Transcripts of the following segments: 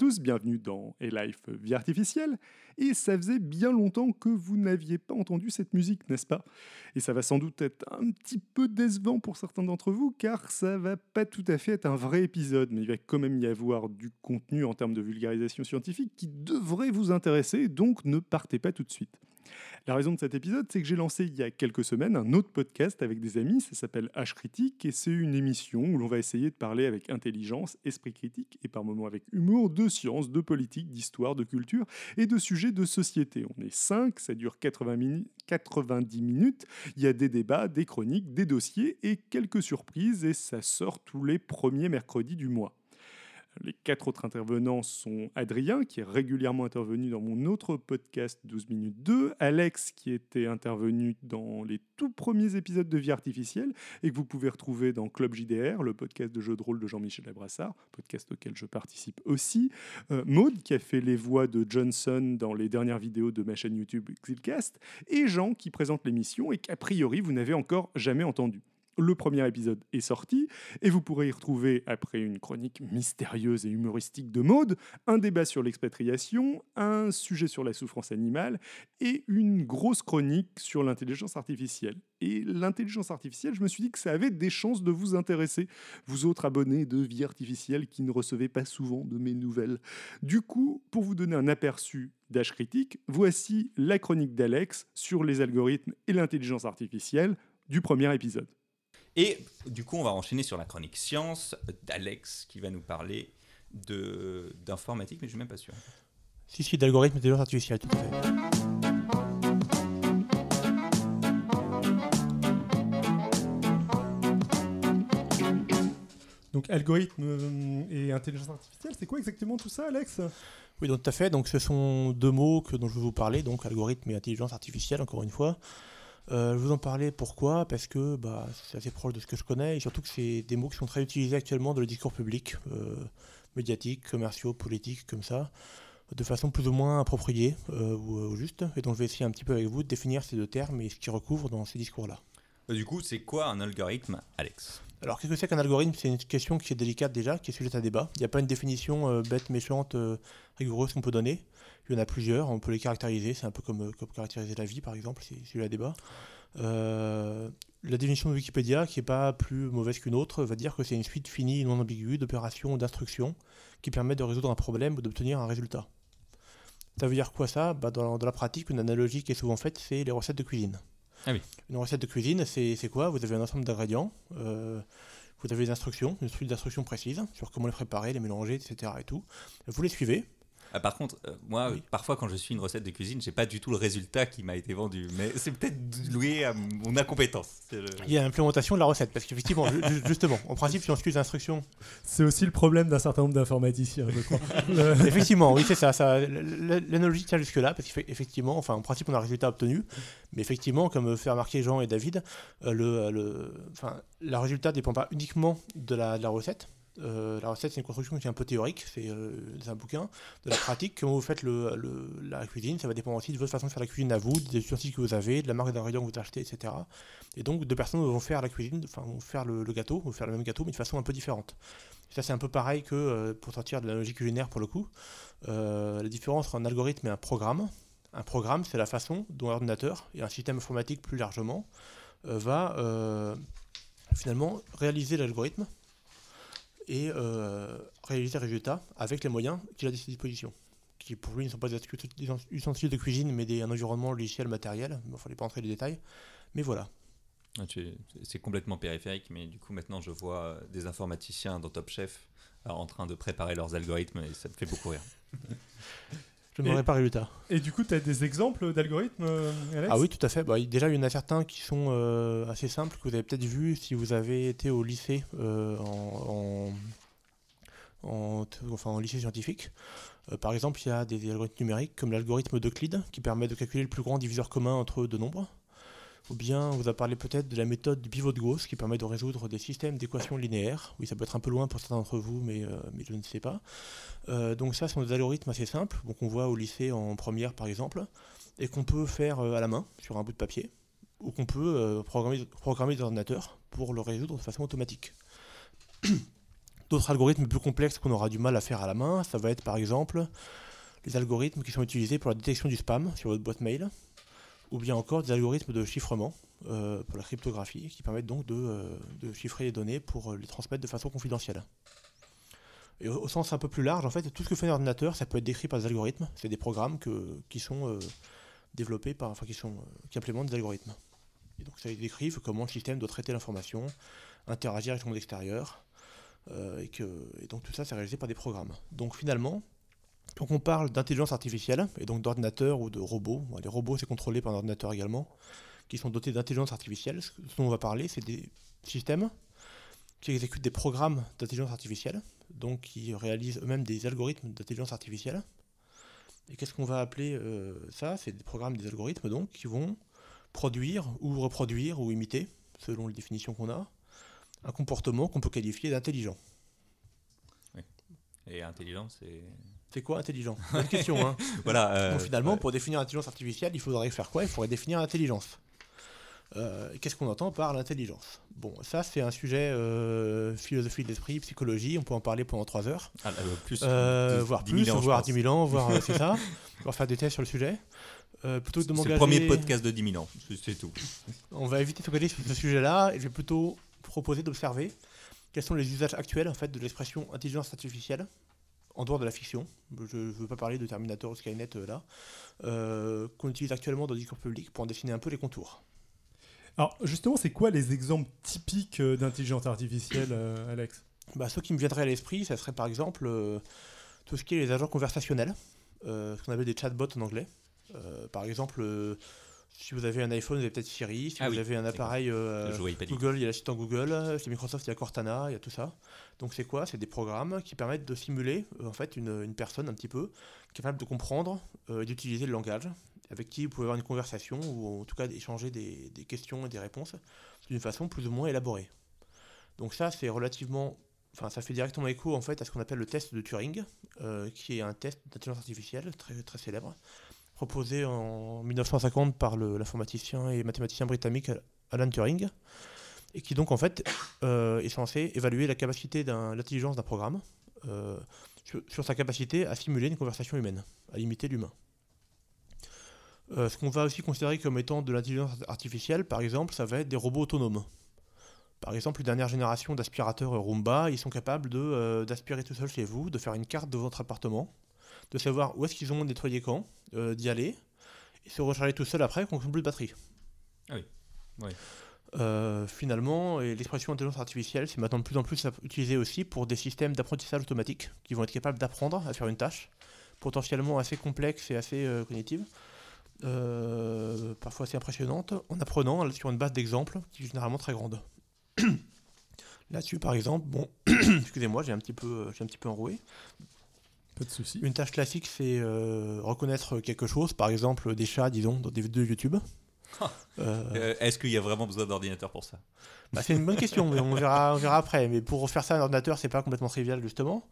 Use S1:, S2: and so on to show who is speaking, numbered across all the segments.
S1: Bienvenue dans A-Life Vie Artificielle. Et ça faisait bien longtemps que vous n'aviez pas entendu cette musique, n'est-ce pas? Et ça va sans doute être un petit peu décevant pour certains d'entre vous, car ça va pas tout à fait être un vrai épisode, mais il va quand même y avoir du contenu en termes de vulgarisation scientifique qui devrait vous intéresser, donc ne partez pas tout de suite. La raison de cet épisode, c'est que j'ai lancé il y a quelques semaines un autre podcast avec des amis, ça s'appelle H Critique, et c'est une émission où l'on va essayer de parler avec intelligence, esprit critique et par moments avec humour de sciences, de politique, d'histoire, de culture et de sujets de société. On est 5, ça dure 80 90 minutes, il y a des débats, des chroniques, des dossiers et quelques surprises, et ça sort tous les premiers mercredis du mois. Les quatre autres intervenants sont Adrien, qui est régulièrement intervenu dans mon autre podcast 12 minutes 2, Alex, qui était intervenu dans les tout premiers épisodes de Vie artificielle et que vous pouvez retrouver dans Club JDR, le podcast de jeux de rôle de Jean-Michel Abrassard, podcast auquel je participe aussi, euh, Maude, qui a fait les voix de Johnson dans les dernières vidéos de ma chaîne YouTube Xilcast, et Jean, qui présente l'émission et qu'a priori vous n'avez encore jamais entendu le premier épisode est sorti et vous pourrez y retrouver, après une chronique mystérieuse et humoristique de mode, un débat sur l'expatriation, un sujet sur la souffrance animale et une grosse chronique sur l'intelligence artificielle. Et l'intelligence artificielle, je me suis dit que ça avait des chances de vous intéresser, vous autres abonnés de Vie artificielle qui ne recevez pas souvent de mes nouvelles. Du coup, pour vous donner un aperçu d'âge critique, voici la chronique d'Alex sur les algorithmes et l'intelligence artificielle du premier épisode.
S2: Et du coup, on va enchaîner sur la chronique science d'Alex qui va nous parler d'informatique, mais je ne suis même pas sûr.
S3: Si, si, d'algorithme d'intelligence artificielle, tout à fait.
S1: Donc algorithme euh, et intelligence artificielle, c'est quoi exactement tout ça, Alex?
S3: Oui, donc tout à fait. Donc ce sont deux mots que, dont je vais vous parler, donc algorithme et intelligence artificielle, encore une fois. Euh, je vous en parlais pourquoi? Parce que bah, c'est assez proche de ce que je connais et surtout que c'est des mots qui sont très utilisés actuellement dans le discours public, euh, médiatique, commerciaux, politiques, comme ça, de façon plus ou moins appropriée euh, ou, juste. Et donc je vais essayer un petit peu avec vous de définir ces deux termes et ce qu'ils recouvrent dans ces discours-là.
S2: Du coup, c'est quoi un algorithme, Alex?
S3: Alors, qu'est-ce que c'est qu'un algorithme? C'est une question qui est délicate déjà, qui est sujette à débat. Il n'y a pas une définition bête, méchante, rigoureuse qu'on peut donner. Il y en a plusieurs, on peut les caractériser, c'est un peu comme, comme, caractériser la vie par exemple, c'est celui-là débat. Euh, la définition de Wikipédia, qui n'est pas plus mauvaise qu'une autre, va dire que c'est une suite finie et non ambiguë d'opérations ou d'instructions qui permettent de résoudre un problème ou d'obtenir un résultat. Ça veut dire quoi ça? Bah dans, la pratique, une analogie qui est souvent faite, c'est les recettes de cuisine.
S2: Ah oui.
S3: Une recette de cuisine, c'est quoi? Vous avez un ensemble d'ingrédients, euh, vous avez des instructions, une suite d'instructions précises sur comment les préparer, les mélanger, etc. Et tout. Vous les suivez,
S2: ah, par contre, euh, moi, parfois, quand je suis une recette de cuisine, j'ai pas du tout le résultat qui m'a été vendu. Mais c'est peut-être loué à mon incompétence.
S3: Il y a l'implémentation de la recette, parce qu'effectivement, justement, en principe, si on suit les instructions.
S1: C'est aussi le problème d'un certain nombre d'informaticiens, je crois.
S3: effectivement, oui, c'est ça. ça L'analogie tient jusque-là, parce qu'effectivement, enfin, en principe, on a un résultat obtenu. Mais effectivement, comme fait remarquer Jean et David, euh, le, le, enfin, le résultat ne dépend pas uniquement de la, de la recette euh, la recette, c'est une construction qui est un peu théorique, c'est euh, un bouquin. De la pratique, quand vous faites la cuisine, ça va dépendre aussi de votre façon de faire la cuisine à vous, des ustensiles que vous avez, de la marque d'ingrédients que vous achetez, etc. Et donc, deux personnes vont faire la cuisine, enfin, vont faire le, gâteau, vont faire le même gâteau, mais de façon un peu différente. ça, c'est un peu pareil que, euh, pour sortir de la logique culinaire pour le coup, la différence entre un algorithme et un programme. Un programme, c'est la façon dont l'ordinateur, et un système informatique plus largement, va finalement réaliser l'algorithme et euh, réaliser le résultat avec les moyens qu'il a à ses dispositions. Qui pour lui ne sont pas des ustensiles de cuisine, mais des, un environnement logiciel matériel. Il ne fallait pas entrer dans les détails. Mais voilà.
S2: Ah, c'est complètement périphérique, mais du coup maintenant je vois des informaticiens dans Top Chef euh, en train de préparer leurs algorithmes et ça me fait beaucoup rire.
S3: Je n'aurais pas résultat.
S1: Et du coup, tu as des exemples d'algorithmes, euh, Alex?
S3: Ah oui, tout à fait. Bah, déjà, il y en a certains qui sont euh, assez simples, que vous avez peut-être vu si vous avez été au lycée, euh, en, enfin, en lycée scientifique. par exemple, il y a des algorithmes numériques comme l'algorithme d'Euclide, qui permet de calculer le plus grand diviseur commun entre deux nombres. Ou bien on vous a parlé peut-être de la méthode du pivot de Gauss qui permet de résoudre des systèmes d'équations linéaires. Oui, ça peut être un peu loin pour certains d'entre vous, mais, euh, je ne sais pas. Euh, donc ça, ce sont des algorithmes assez simples, qu'on voit au lycée en première par exemple, et qu'on peut faire euh, à la main sur un bout de papier, ou qu'on peut programmer, programmer des ordinateurs pour le résoudre de façon automatique. D'autres algorithmes plus complexes qu'on aura du mal à faire à la main, ça va être par exemple les algorithmes qui sont utilisés pour la détection du spam sur votre boîte mail, ou bien encore des algorithmes de chiffrement euh, pour la cryptographie, qui permettent donc de, euh, de chiffrer les données pour euh, les transmettre de façon confidentielle. Et au, sens un peu plus large, en fait, tout ce que fait un ordinateur, ça peut être décrit par des algorithmes. C'est des programmes que, qui sont développés par, enfin, qui sont, qui implémentent des algorithmes. Et donc, ça décrivent comment le système doit traiter l'information, interagir avec le monde extérieur, et, que, et donc tout ça, c'est réalisé par des programmes. Donc, finalement, quand on parle d'intelligence artificielle, et donc d'ordinateur ou de robots, les robots, c'est contrôlé par un ordinateur également, qui sont dotés d'intelligence artificielle, ce dont on va parler, c'est des systèmes qui exécutent des programmes d'intelligence artificielle, donc qui réalisent eux-mêmes des algorithmes d'intelligence artificielle. Et qu'est-ce qu'on va appeler euh, ça? C'est des programmes, des algorithmes donc qui vont produire ou reproduire ou imiter, selon les définitions qu'on a, un comportement qu'on peut qualifier d'intelligent.
S2: Et intelligent, c'est.
S3: C'est quoi intelligent Bonne question. Hein.
S2: Voilà. euh,
S3: Donc finalement,
S2: ouais.
S3: pour définir l'intelligence artificielle, il faudrait faire quoi? Il faudrait définir l'intelligence. Euh, Qu'est-ce qu'on entend par l'intelligence? Bon, ça c'est un sujet euh, philosophie de l'esprit, psychologie, on peut en parler pendant 3 heures.
S2: Ah, plus.
S3: Voire
S2: dix
S3: plus,
S2: mille ans,
S3: voire
S2: pense.
S3: 10 000 ans, voire c'est ça. On va faire des tests sur le sujet. Plutôt que de
S2: C'est le
S3: m'engager,
S2: premier podcast de 10 000 ans, c'est- c'est tout.
S3: on va éviter de s'engager sur ce sujet-là et je vais plutôt proposer d'observer quels sont les usages actuels en fait de l'expression intelligence artificielle en dehors de la fiction. Je ne veux pas parler de Terminator ou Skynet euh, là, euh, qu'on utilise actuellement dans le discours public pour en dessiner un peu les contours.
S1: Alors, justement, c'est quoi les exemples typiques euh, d'intelligence artificielle, Alex?
S3: Bah, ceux qui me viendraient à l'esprit, ça serait par exemple tout ce qui est les agents conversationnels, ce qu'on appelle des chatbots en anglais. Par exemple, si vous avez un iPhone, vous avez peut-être Siri. Si
S2: Ah
S3: vous
S2: oui,
S3: avez un appareil euh. Google, il y a l'assistant Google. Chez Microsoft, il y a Cortana, il y a tout ça. Donc c'est quoi? C'est des programmes qui permettent de simuler euh, en fait une, une personne un petit peu capable de comprendre euh, et d'utiliser le langage, avec qui vous pouvez avoir une conversation ou en tout cas échanger des, des questions et des réponses d'une façon plus ou moins élaborée. Donc ça, c'est relativement, enfin ça fait directement écho en fait à ce qu'on appelle le test de Turing, euh, qui est un test d'intelligence artificielle très très célèbre, proposé en 1950 par l'informaticien et mathématicien britannique Alan Turing, et qui donc en fait euh, est censé évaluer la capacité l'intelligence d'un programme euh, sur, sa capacité à simuler une conversation humaine, à imiter l'humain. Euh, ce qu'on va aussi considérer comme étant de l'intelligence artificielle, par exemple, ça va être des robots autonomes. Par exemple, les dernières générations d'aspirateurs Roomba, ils sont capables d'aspirer tout seul chez vous, de faire une carte de votre appartement, de savoir où est-ce qu'ils ont nettoyé quand, euh, d'y aller, et se recharger tout seul après quand ils n'ont plus de batterie.
S2: Ah oui. Oui.
S3: Euh, finalement, et l'expression intelligence artificielle, c'est maintenant de plus en plus utilisé aussi pour des systèmes d'apprentissage automatique qui vont être capables d'apprendre à faire une tâche potentiellement assez complexe et assez euh, cognitive, euh, parfois assez impressionnante, en apprenant sur une base d'exemples qui est généralement très grande. Là-dessus, par exemple, bon, excusez-moi, j'ai un petit peu, j'ai un petit peu enroué.
S1: Pas de souci.
S3: Une tâche classique, c'est euh, reconnaître quelque chose, par exemple des chats, disons, dans des vidéos YouTube.
S2: Ah.
S3: Euh,
S2: Euh, Est-ce qu'il y a vraiment besoin d'ordinateur pour ça?
S3: Bah, c'est une bonne question, mais on verra, on verra après. Mais pour faire ça à un ordinateur, c'est pas complètement trivial, justement.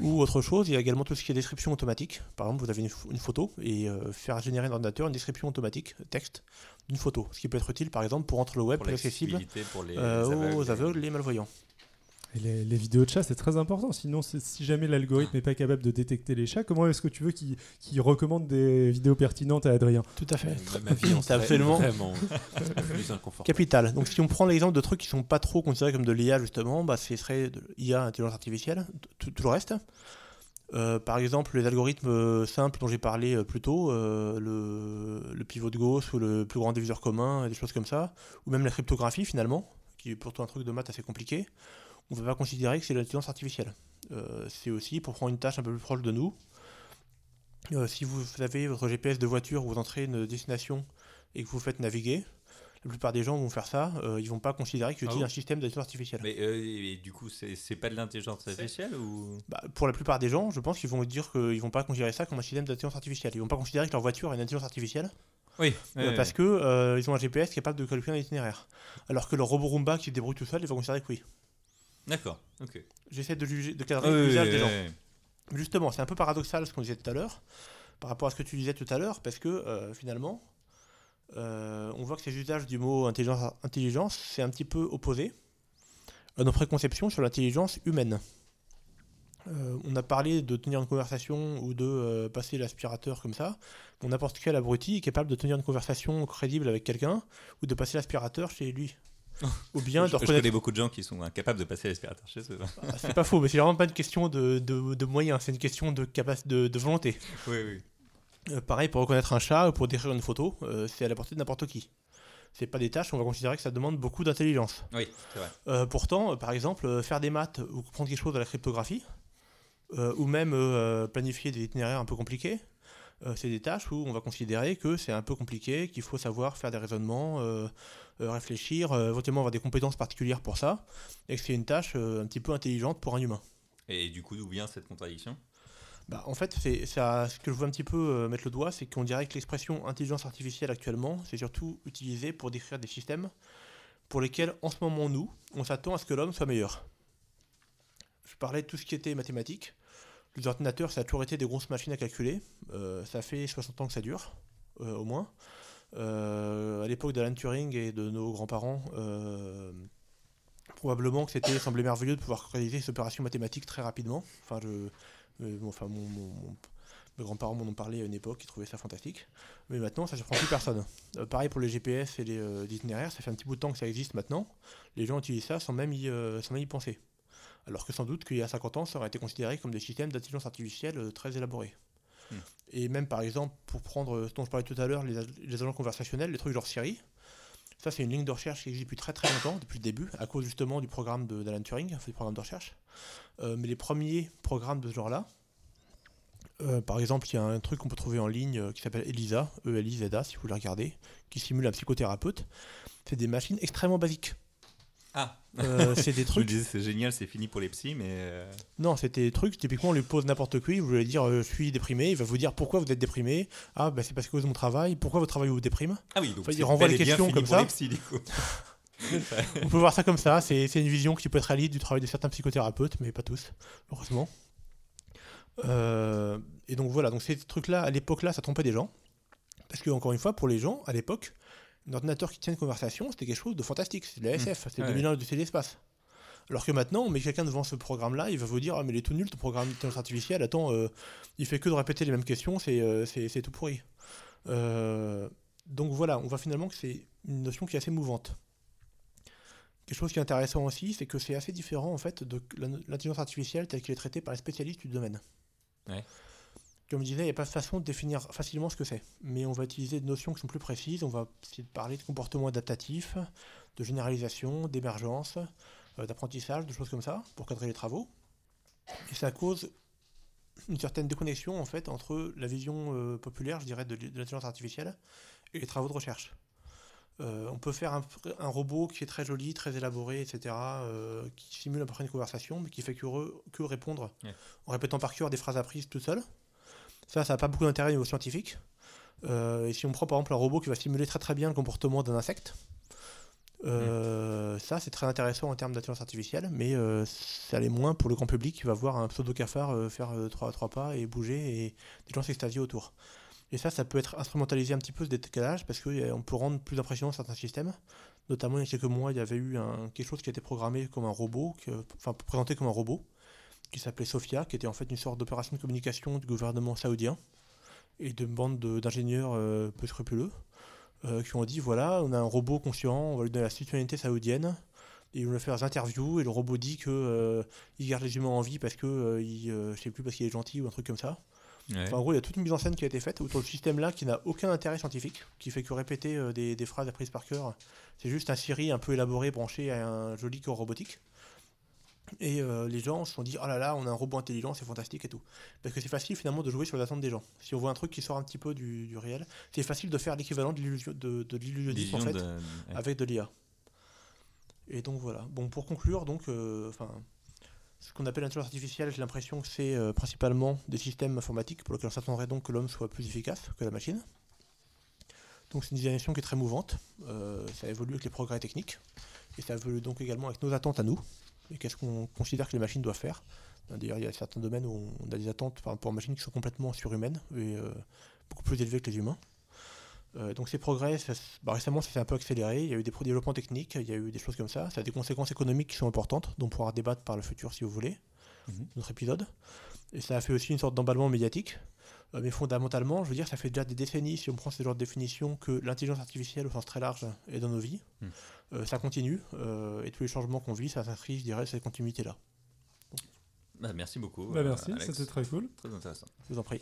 S3: Ou autre chose, il y a également tout ce qui est description automatique. Par exemple, vous avez une, ph- une photo et euh, faire générer un ordinateur une description automatique, texte, d'une photo. Ce qui peut être utile, par exemple, pour rendre le web
S2: Pour
S3: plus accessible
S2: l'accessibilité, pour les,
S3: euh,
S2: les
S3: aux aveugles et malvoyants.
S1: Et les, les vidéos de chats, c'est très important. Sinon, si jamais l'algorithme n'est pas capable de détecter les chats, comment est-ce que tu veux qu'il recommande des vidéos pertinentes à Adrien?
S3: Tout à fait.
S4: Ma- vie
S3: C'est absolument-
S4: vraiment plus inconfortable.
S3: Capital. Donc, si on prend l'exemple de trucs qui sont pas trop considérés comme de l'IA, justement, bah, ce serait de l'IA, intelligence artificielle, tout, tout le reste. Euh, par exemple, les algorithmes euh, simples dont j'ai parlé euh, plus tôt, euh, le, le pivot de Gauss ou le plus grand diviseur commun, des choses comme ça, ou même la cryptographie finalement, qui est pourtant un truc de maths assez compliqué, on ne va pas considérer que c'est de l'intelligence artificielle. Euh, c'est aussi pour prendre une tâche un peu plus proche de nous. Euh, si vous avez votre GPS de voiture, vous entrez une destination et que vous faites naviguer, la plupart des gens vont faire ça, euh, ils vont pas considérer qu'ils
S2: Ah bon
S3: un système d'intelligence artificielle.
S2: Mais euh, et du coup, c'est pas de l'intelligence artificielle ou?
S3: Bah, pour la plupart des gens, je pense qu'ils vont dire qu'ils vont pas considérer ça comme un système d'intelligence artificielle. Ils vont pas considérer que leur voiture a une intelligence artificielle
S2: Oui.
S3: euh, parce que euh, ils ont un GPS capable de calculer un itinéraire. Alors que leur robot Roomba qui se débrouille tout seul, ils vont considérer que oui.
S2: D'accord. Ok.
S3: J'essaie de, juger, de cadrer
S2: Ah oui,
S3: l'usage
S2: oui,
S3: des gens.
S2: oui,
S3: Justement, c'est un peu paradoxal ce qu'on disait tout à l'heure, par rapport à ce que tu disais tout à l'heure, parce que euh, finalement, euh, on voit que ces usages du mot intelligence, intelligence c'est un petit peu opposé à nos préconceptions sur l'intelligence humaine. Euh, on a parlé de tenir une conversation ou de euh, passer l'aspirateur comme ça. Bon, N'importe quel abruti est capable de tenir une conversation crédible avec quelqu'un ou de passer l'aspirateur chez lui. Ou bien de
S2: je, je
S3: reconnaître.
S2: connais beaucoup de gens qui sont incapables de passer l'aspirateur chez eux.
S3: Ah, C'est pas faux, mais c'est vraiment pas une question de, de- de moyens, c'est une question de, de, de volonté.
S2: oui, oui.
S3: Euh, pareil, pour reconnaître un chat ou pour décrire une photo, euh, c'est à la portée de n'importe qui. C'est pas des tâches, on va considérer que ça demande beaucoup d'intelligence.
S2: Oui, c'est vrai.
S3: Euh, pourtant, par exemple, faire des maths ou comprendre quelque chose de la cryptographie, ou même planifier des itinéraires un peu compliqués, euh, c'est des tâches où on va considérer que c'est un peu compliqué, qu'il faut savoir faire des raisonnements, euh, euh, réfléchir, éventuellement avoir des compétences particulières pour ça, et que c'est une tâche un petit peu intelligente pour un humain.
S2: Et du coup, d'où vient cette contradiction?
S3: Bah, en fait, c'est ça, ce que je veux un petit peu euh, mettre le doigt, c'est qu'on dirait que l'expression intelligence artificielle actuellement, c'est surtout utilisé pour décrire des systèmes pour lesquels, en ce moment, nous, on s'attend à ce que l'homme soit meilleur. Je parlais de tout ce qui était mathématique. Les ordinateurs, ça a toujours été des grosses machines à calculer. Euh, ça fait 60 ans que ça dure, euh, au moins. Euh, à l'époque d'Alan Turing et de nos grands-parents, euh, probablement que c'était semblait merveilleux de pouvoir réaliser cette opération mathématique très rapidement. Enfin, je, enfin, mes grands-parents m'en ont parlé à une époque, ils trouvaient ça fantastique. Mais maintenant, ça ne surprend plus personne. Pareil pour les GPS et les itinéraires, ça fait un petit bout de temps que ça existe maintenant. Les gens utilisent ça sans même y, sans même y penser. Alors que sans doute qu'il y a 50 ans, ça aurait été considéré comme des systèmes d'intelligence artificielle euh, très élaborés.
S2: Hmm.
S3: Et même par exemple, pour prendre euh, ce dont je parlais tout à l'heure, les, a- les agents conversationnels, les trucs genre Siri, ça c'est une ligne de recherche qui existe depuis très très longtemps, depuis le début, à cause justement du programme d'Alan Turing, enfin, du programme de recherche. Euh, mais les premiers programmes de ce genre-là, euh, par exemple, il y a un truc qu'on peut trouver en ligne euh, qui s'appelle ELISA, E-L-I-Z-A, si vous le regardez, qui simule un psychothérapeute. C'est des machines extrêmement basiques.
S2: Ah
S3: Euh, c'est des trucs.
S2: disais, c'est génial, c'est fini pour les psys, mais. euh,
S3: Non, c'était des trucs. Typiquement, on lui pose n'importe qui. Vous allez dire, euh, je suis déprimé. Il va vous dire pourquoi vous êtes déprimé? Ah, bah, c'est parce que de mon travail. Pourquoi votre travail vous déprime?
S2: Ah oui, donc
S3: Enfin, il renvoie les questions comme ça.
S2: psys, du coup.
S3: On peut voir ça comme ça. C'est c'est une vision qui peut être alliée du travail de certains psychothérapeutes, mais pas tous, heureusement. Et donc voilà, donc ces trucs-là, à l'époque-là, ça trompait des gens. Parce que, encore une fois, pour les gens, à l'époque, un ordinateur qui tient une conversation, c'était quelque chose de fantastique. C'était de la SF, c'était
S2: Ouais.
S3: 2001 de l'espace. Alors que maintenant, on met quelqu'un devant ce programme-là, il va vous dire Ah, mais il est tout nul, ton programme d'intelligence artificielle, attends, euh, il fait que de répéter les mêmes questions, c'est euh, c'est- c'est tout pourri. Euh, donc voilà, on voit finalement que c'est une notion qui est assez mouvante. Quelque chose qui est intéressant aussi, c'est que c'est assez différent en fait de l'intelligence artificielle telle qu'elle est traitée par les spécialistes du domaine.
S2: Ouais.
S3: Comme je disais, il n'y a pas de façon de définir facilement ce que c'est. Mais on va utiliser des notions qui sont plus précises. On va essayer de parler de comportement adaptatif, de généralisation, d'émergence, euh, d'apprentissage, de choses comme ça, pour cadrer les travaux. Et ça cause une certaine déconnexion en fait entre la vision euh, populaire, je dirais, de, l'intelligence artificielle et les travaux de recherche. Euh, on peut faire un, un robot qui est très joli, très élaboré, etc., euh, qui simule à peu près une conversation, mais qui fait que, re- que répondre
S2: Ouais.
S3: en répétant par cœur des phrases apprises tout seul. Ça, ça n'a pas beaucoup d'intérêt au niveau scientifique. Euh, et si on prend par exemple un robot qui va simuler très très bien le comportement d'un insecte, euh, ça c'est très intéressant en termes d'intelligence artificielle, mais euh, ça l'est moins pour le grand public qui va voir un pseudo cafard euh, faire trois, trois pas et bouger et des gens s'extasier autour. Et ça, ça peut être instrumentalisé un petit peu ce décalage parce qu'on peut rendre plus impressionnant certains systèmes. Notamment, il y a quelques mois, il y avait eu quelque chose qui été programmé comme un robot, enfin présenté comme un robot, qui s'appelait Sophia, qui était en fait une sorte d'opération de communication du gouvernement saoudien et d'une bande de- d'ingénieurs euh, peu scrupuleux euh, qui ont dit voilà, on a un robot conscient, on va lui donner la citoyenneté saoudienne. Et ils vont faire des interviews et le robot dit que euh, il garde les humains en vie parce que il, je sais plus parce qu'il est gentil ou un truc comme ça.
S2: Ouais.
S3: Enfin, en gros, il y a toute une mise en scène qui a été faite autour de ce système-là qui n'a aucun intérêt scientifique, qui fait que répéter des, des phrases apprises par cœur. C'est juste un Siri un peu élaboré, branché à un joli corps robotique. Et euh, les gens se sont dit, oh là là, on a un robot intelligent, c'est fantastique et tout. Parce que c'est facile finalement de jouer sur les attentes des gens. Si on voit un truc qui sort un petit peu du, du réel, c'est facile de faire l'équivalent de l'illusion- de, de l'illusionnisme en fait,
S2: de-
S3: avec de l'IA. Et donc voilà. Bon, pour conclure, donc, euh, ce qu'on appelle l'intelligence artificielle, j'ai l'impression que c'est euh, principalement des systèmes informatiques pour lesquels on s'attendrait donc que l'homme soit plus efficace que la machine. Donc c'est une dimension qui est très mouvante. Ça évolue avec les progrès techniques. Et ça évolue donc également avec nos attentes à nous. Et qu'est-ce qu'on considère que les machines doivent faire? D'ailleurs, il y a certains domaines où on a des attentes par rapport aux machines qui sont complètement surhumaines et euh, beaucoup plus élevées que les humains. Euh, donc ces progrès, ça bah, récemment, ça s'est un peu accéléré. Il y a eu des développements techniques, il y a eu des choses comme ça. Ça a des conséquences économiques qui sont importantes, dont on pourra débattre par le futur si vous voulez. mhm. notre épisode. Et ça a fait aussi une sorte d'emballement médiatique. Euh, mais fondamentalement, je veux dire, ça fait déjà des décennies, si on prend ce genre de définition, que l'intelligence artificielle, au sens très large, est dans nos vies. Hmm. Euh, ça continue, euh, et tous les changements qu'on vit, ça s'inscrit, je dirais, cette continuité-là.
S2: Bah, merci beaucoup.
S1: Bah, merci, c'était très cool.
S2: Très intéressant.
S3: Je vous en prie.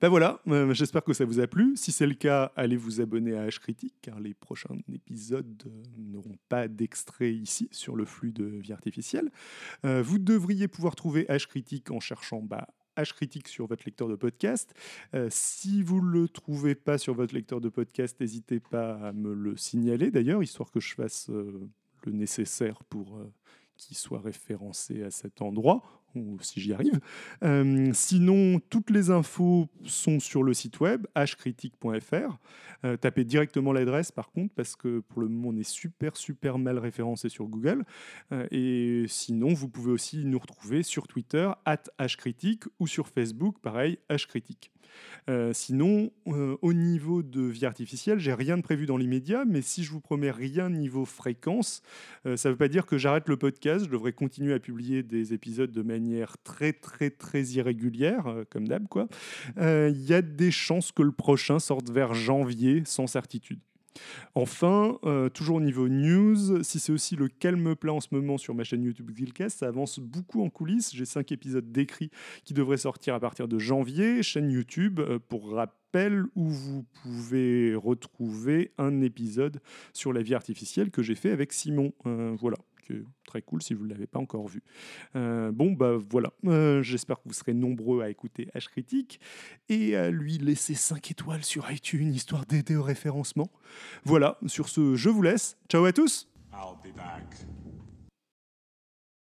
S1: Ben voilà, j'espère que ça vous a plu. Si c'est le cas, allez vous abonner à H Critique, car les prochains épisodes n'auront pas d'extrait ici sur le flux de vie artificielle. vous devriez pouvoir trouver H Critique en cherchant bah, H critique sur votre lecteur de podcast. Euh, si vous ne le trouvez pas sur votre lecteur de podcast, n'hésitez pas à me le signaler d'ailleurs, histoire que je fasse euh, le nécessaire pour euh, qu'il soit référencé à cet endroit ou si j'y arrive. Euh, sinon, toutes les infos sont sur le site web hcritique.fr. Euh, tapez directement l'adresse par contre, parce que pour le moment, on est super, super mal référencé sur Google. Euh, et sinon, vous pouvez aussi nous retrouver sur Twitter, at hcritique, ou sur Facebook, pareil, hcritique. Euh, sinon, euh, au niveau de vie artificielle, j'ai rien de prévu dans l'immédiat, mais si je vous promets rien niveau fréquence, euh, ça ne veut pas dire que j'arrête le podcast. Je devrais continuer à publier des épisodes de manière très très très irrégulière, comme d'hab quoi. Il y a des chances que le prochain sorte vers janvier, sans certitude. Enfin, euh, toujours au niveau news, si c'est aussi le calme plat en ce moment sur ma chaîne YouTube Guildcast, ça avance beaucoup en coulisses. J'ai cinq épisodes décrits qui devraient sortir à partir de janvier. Chaîne YouTube, euh, pour rappel, où vous pouvez retrouver un épisode sur la vie artificielle que j'ai fait avec Simon. Euh, voilà très cool si vous ne l'avez pas encore vu. Euh, bon, bah voilà, euh, j'espère que vous serez nombreux à écouter H Critique et à lui laisser 5 étoiles sur iTunes, histoire d'aider au référencement. Voilà, sur ce, je vous laisse. Ciao à tous! I'll be back.